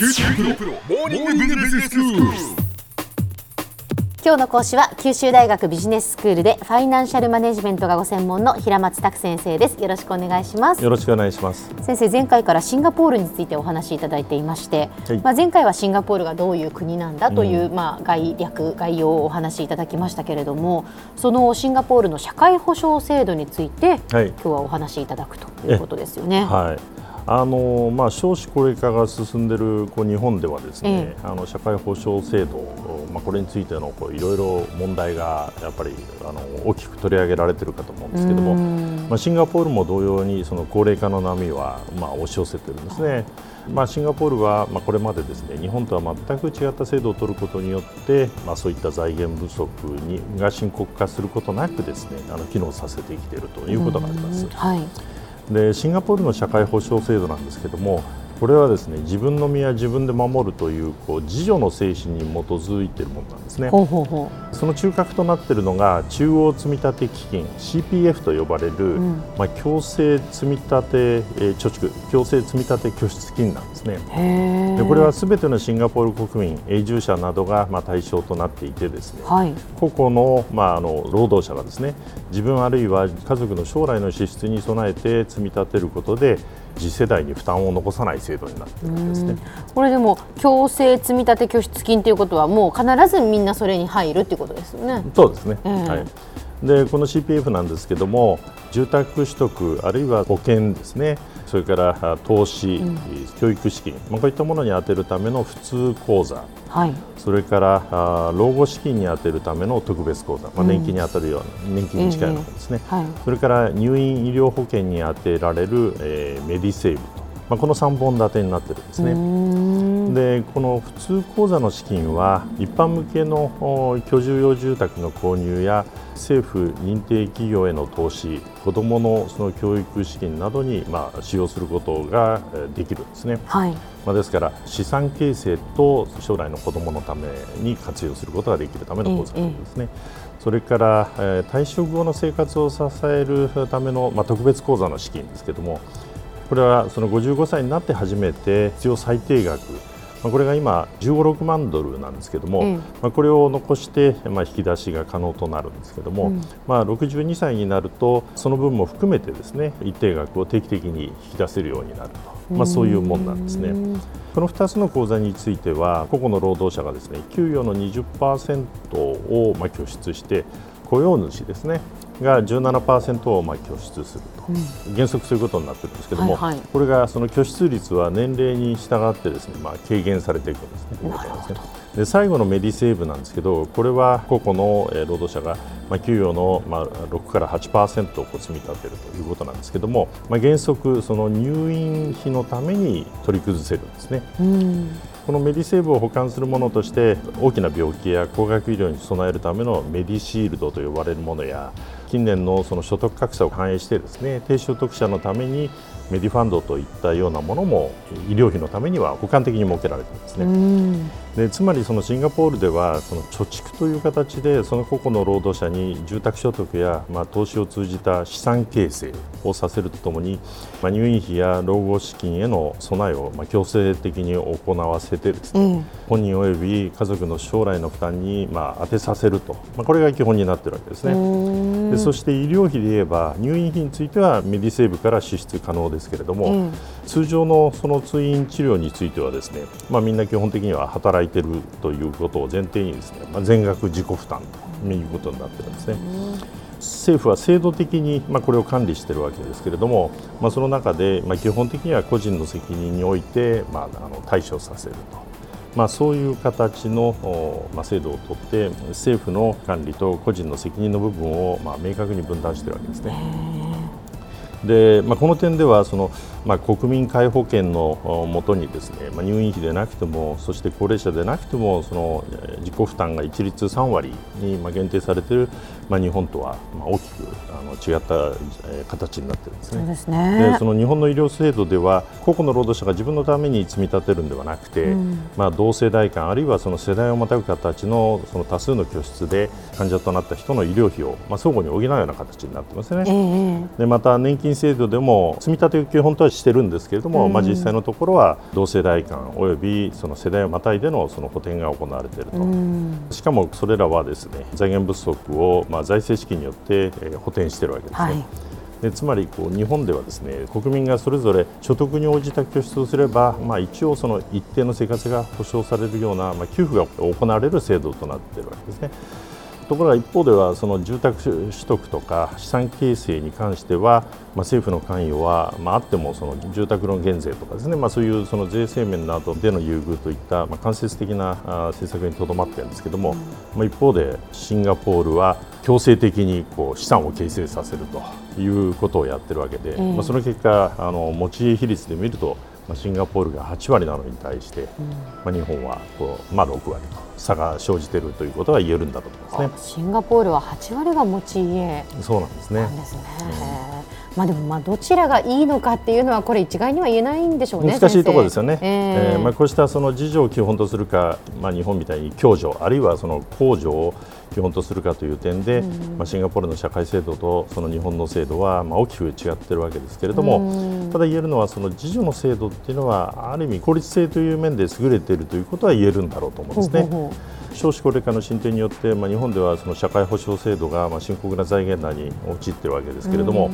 九州大学モーニングビジネススクール。今日の講師は九州大学ビジネススクールでファイナンシャルマネジメントがご専門の平松卓先生ですよろしくお願いしますよろしくお願いします。先生前回からシンガポールについてお話しいただいていまして、はいまあ前回はシンガポールがどういう国なんだという、まあ概略概要をお話しいただきましたけれどもそのシンガポールの社会保障制度について、はい今日はお話しいただくということですよね。はい。あのまあ少子高齢化が進んでいるこう日本ではですね、えあの社会保障制度、まあこれについてのこういろいろ問題がやっぱりあの大きく取り上げられているかと思うんですけども、まあシンガポールも同様にその高齢化の波はまあ押し寄せているんですね。まあシンガポールはまあこれまでですね日本とは全く違った制度を取ることによってまあそういった財源不足にが深刻化することなくですねあの機能させてきているということがあります。はい。でシンガポールの社会保障制度なんですけどもこれはですね自分の身は自分で守るというこう自助の精神に基づいているものなんですね。その中核となっているのが中央積立基金 CPF と呼ばれる、んまあ、強制積立、えー貯蓄強制積立拠出金なんですね。でこれはすべてのシンガポール国民永住者などがまあ対象となっていてですねはい。個々の,、まあ、あの労働者がですね自分あるいは家族の将来の支出に備えて積み立てることで次世代に負担を残さない制度になっているんですね。これでも強制積立拠出金ということはもう必ずみんなそれに入るっていうことですよね。そうですね、ええはいでこの CPF なんですけども住宅取得あるいは保険ですね。それからあ投資、教育資金、まあ、こういったものに充てるための普通口座。はい。それからあ老後資金に充てるための特別口座、まあ、年金に当たるような、年金に近いようなものですね、はい。それから入院医療保険に充てられる、えーメディセーブと、まあ、この3本立てになってるんですね。でこの普通口座の資金は一般向けのお居住用住宅の購入や政府認定企業への投資子どものその教育資金などに、まあ、使用することがえーできるんですね。はい。まあ、ですから資産形成と将来の子どものために活用することができるための口座ですね。それから、えー退職後の生活を支えるための、まあ、特別口座の資金ですけどもこれはその55歳になって初めて必要最低額まあこれが今15、6万ドルなんですけども、ええ。まあ、これを残して、まあ、引き出しが可能となるんですけども、まあ、62歳になるとその分も含めてですね一定額を定期的に引き出せるようになると、まあ、そういうもんなんですね。この2つの口座については個々の労働者がですね給与の20%をまあ拠出して雇用主ですねが17%をまあ拠出すると、原則そういうことになってるんですけども、はいはい。これがその拠出率は年齢に従ってですね、まあ、軽減されていくんですね。ですねで最後のメディセーブなんですけどこれは個々のえー労働者がまあ給与のまあ6から8%をこう積み立てるということなんですけども、まあ、原則その入院費のために取り崩せるんですね。このメディセーブを保管するものとして大きな病気や高額医療に備えるためのメディシールドと呼ばれるものや近年のその所得格差を反映してですね低所得者のためにメディファンドといったようなものも医療費のためには補完的に設けられているんですね。でつまりそのシンガポールではその貯蓄という形でその個々の労働者に住宅所得やまあ投資を通じた資産形成をさせるとともに、まあ、入院費や老後資金への備えをまあ強制的に行わせてですね、本人及び家族の将来の負担にまあ当てさせると、まあ、これが基本になっているわけですね。でそして医療費で言えば入院費についてはメディセーブから支出可能ですけれども、通常のその通院治療についてはですね、まあ、みんな基本的には働いているということを前提にですね、まあ、全額自己負担ということになっているんですね。政府は制度的に、まあ、これを管理しているわけですけれども、まあ、その中で、まあ、基本的には個人の責任において、まあ、あの対処させると、まあ、そういう形の、まあ、制度をとって政府の管理と個人の責任の部分を、まあ、明確に分断しているわけですね。でまあ、この点ではその、まあ、国民皆保険のおもとにですね、まあ、入院費でなくてもそして高齢者でなくてもそのえー自己負担が一律3割にまあ限定されている、まあ、日本とはまあ大きくあの違ったえー形になっているんですね。そうでねそ。の日本の医療制度では個々の労働者が自分のために積み立てるんではなくて、まあ、同世代間あるいはその世代をまたぐ形のその多数の拠出で患者となった人の医療費を、まあ、相互に補うような形になってますね。ええでまた年金金制度でも積み立てを基本とはしてるんですけれども、まあ、実際のところは同世代間およびその世代をまたいでのその補填が行われていると、しかもそれらはですね財源不足をまあ財政資金によって補填しているわけですね。はいでつまりこう日本ではですね国民がそれぞれ所得に応じた拠出をすれば、まあ、一応その一定の生活が保障されるような、まあ、給付が行われる制度となっているわけですね。ところが一方ではその住宅取得とか資産形成に関しては、まあ、政府の関与は、まあ、あってもその住宅ローン減税とかですね、まあ、そういうその税制面などでの優遇といった、まあ、間接的な政策にとどまっているんですけれども、まあ、一方でシンガポールは強制的にこう資産を形成させるということをやってるわけで、えー、まあ、その結果あの持ち家比率で見るとまあ、シンガポールが8割なのに対して、うん、まあ、日本はこう、まあ、6割と差が生じているということが言えるんだと思いますね。シンガポールは8割が持ち家。そうなんですね。ですね、うん、まあ、でもまあどちらがいいのかっていうのはこれ一概には言えないんでしょうね難しいところですよね、えー、えー、まあ、こうしたその自助を基本とするか、まあ、日本みたいに共助あるいはその控除を基本とするかという点で、うん、まあ、シンガポールの社会制度とその日本の制度はまあ大きく違っているわけですけれども、うん、ただ言えるのはその自助の制度っていうのはある意味効率性という面で優れているということは言えるんだろうと思うんですね。ほうほう少子高齢化の進展によって、まあ、日本ではその社会保障制度がまあ深刻な財源難に陥っているわけですけれども、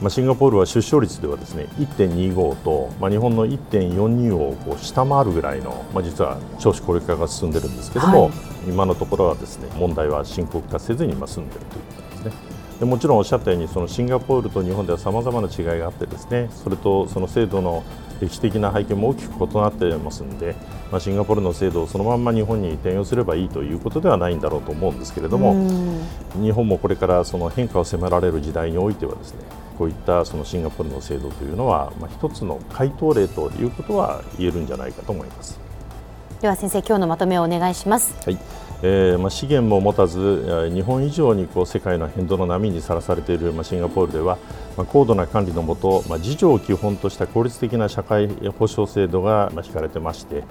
まあ、シンガポールは出生率ではですね1.25と、まあ、日本の1.42をこう下回るぐらいの、まあ、実は少子高齢化が進んでいるんですけれども、はい、今のところはですね問題は深刻化せずに今進んでいるということですね。でもちろんおっしゃったようにそのシンガポールと日本ではさまざまな違いがあってですねそれとその制度の歴史的な背景も大きく異なっていますので、まあ、シンガポールの制度をそのまま日本に転用すればいいということではないんだろうと思うんですけれども日本もこれからその変化を迫られる時代においてはですねこういったそのシンガポールの制度というのは、まあ、一つの回答例ということは言えるんじゃないかと思います。では先生今日のまとめをお願いします。はいえーまあ、資源も持たず日本以上にこう世界の変動の波にさらされている、まあ、シンガポールでは、まあ、高度な管理のもと、まあ、自助を基本とした効率的な社会保障制度が、まあ、引かれてまして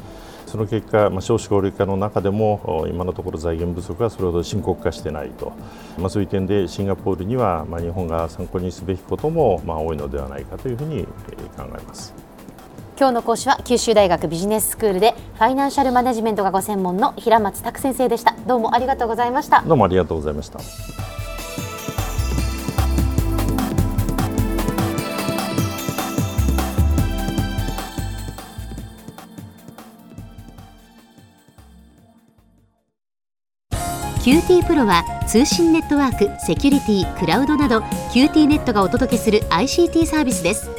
その結果、まあ、少子高齢化の中でも今のところ財源不足がそれほど深刻化してないと、まあ、そういう点でシンガポールには、まあ、日本が参考にすべきことも、まあ、多いのではないかというふうに考えます。今日の講師は九州大学ビジネススクールでファイナンシャルマネジメントがご専門の平松卓先生でした。どうもありがとうございました。どうもありがとうございました。QT プロは通信ネットワーク、セキュリティ、クラウドなど QT ネットがお届けする ICT サービスです